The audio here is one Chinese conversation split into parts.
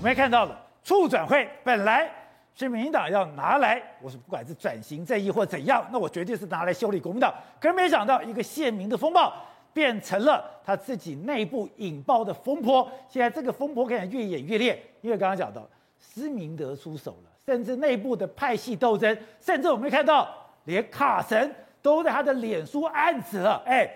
我们也看到了，促转会本来是民进党要拿来，我说不管是转型正义或怎样，那我绝对是拿来修理国民党。可是没想到，一个县民的风暴变成了他自己内部引爆的风波。现在这个风波可能越演越烈，因为刚刚讲到施明德出手了，甚至内部的派系斗争，甚至我们看到连卡神都在他的脸书暗指了，哎。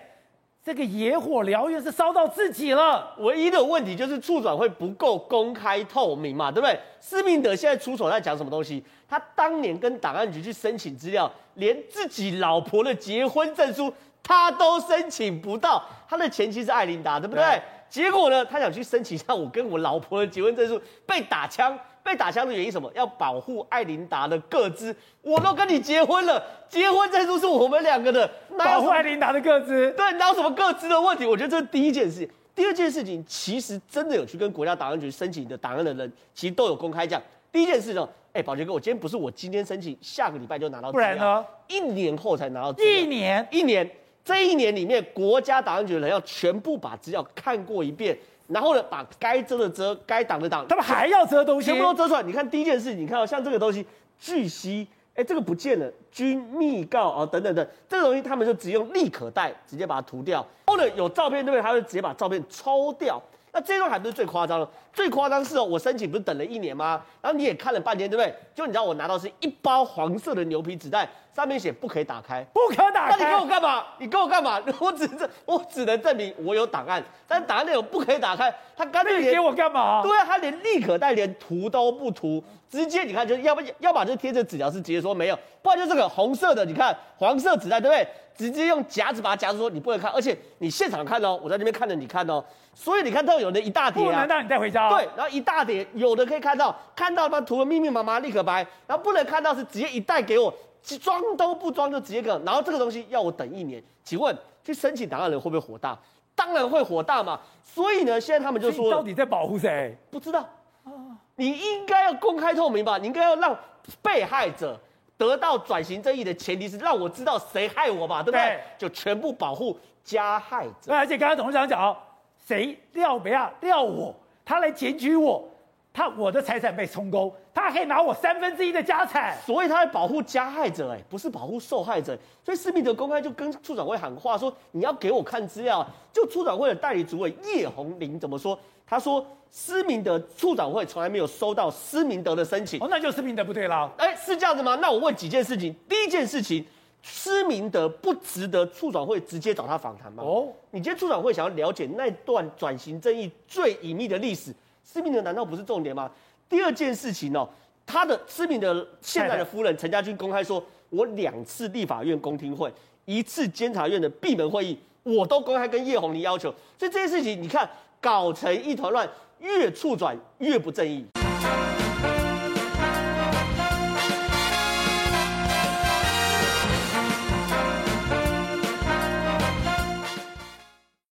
这个野火燎原是烧到自己了，唯一的问题就是促转会不够公开透明嘛，对不对？施明德现在出手在讲什么东西？他当年跟档案局去申请资料，连自己老婆的结婚证书他都申请不到，他的前妻是艾琳达，对不对？对。结果呢，他想去申请一下我跟我老婆的结婚证书，被打枪。被打枪的原因什么？要保护艾琳达的个资。我都跟你结婚了，结婚证书是我们两个的，保护艾琳达的个资。对，哪有什么个资的问题？我觉得这是第一件事。第二件事情，其实真的有去跟国家档案局申请的档案的人，其实都有公开讲。第一件事呢，哎，宝杰哥，我今天不是我今天申请，下个礼拜就拿到不然呢？一年后才拿到。一年，一年，这一年里面，国家档案局的人要全部把资料看过一遍。然后呢，把该遮的遮，该挡的挡，他们还要遮东西，全部都遮出来。你看第一件事，你看到像这个东西，据悉，哎，这个不见了，军密告啊，等等等，这个东西他们就只用立可带直接把它涂掉。或者，有照片对不对？他会直接把照片抽掉。那这段还不是最夸张的，最夸张是哦，我申请不是等了一年吗？然后你也看了半天，对不对？就你知道我拿到是一包黄色的牛皮纸袋，上面写不可以打开，不可打开。那你给我干嘛？你给我干嘛？我只是我只能证明我有档案，但档案内容不可以打开。他干脆你给我干嘛？对啊，他连立可带连涂都不涂，直接你看，就要不要把这贴着纸条是直接说没有，不然就这个红色的，你看黄色纸袋，对不对？直接用夹子把它夹住，说你不能看，而且你现场看哦，我在那边看着你看哦，所以你看到有的一大叠、啊，不能让你带回家、哦。对，然后一大叠，有的可以看到，看到他涂的密密麻麻立可白，然后不能看到是直接一袋给我，装都不装就直接给，然后这个东西要我等一年，请问去申请档案的人会不会火大？当然会火大嘛。所以呢，现在他们就说，到底在保护谁？不知道啊，你应该要公开透明吧？你应该要让被害者。得到转型正义的前提是让我知道谁害我吧，对不对？对，就全部保护加害者。而且刚刚董事长讲哦，谁料不要料我，他来检举我，他我的财产被充公，他还可以拿我三分之一的家产，所以他会保护加害者，哎，不是保护受害者。所以施明德公开就跟处长会喊话说，你要给我看资料。就处长会的代理主委叶红林怎么说？他说：“施明德处长会从来没有收到施明德的申请，哦，那就施明德不对啦。哎，是这样子吗？那我问几件事情。第一件事情，施明德不值得处长会直接找他访谈吗？哦，你今天处长会想要了解那段转型正义最隐秘的历史，施明德难道不是重点吗？第二件事情哦，他的施明德现在的夫人陈家军公开说，我两次立法院公听会，一次监察院的闭门会议，我都公开跟叶红林要求。所以这件事情，你看。”搞成一团乱，越促转越不正义。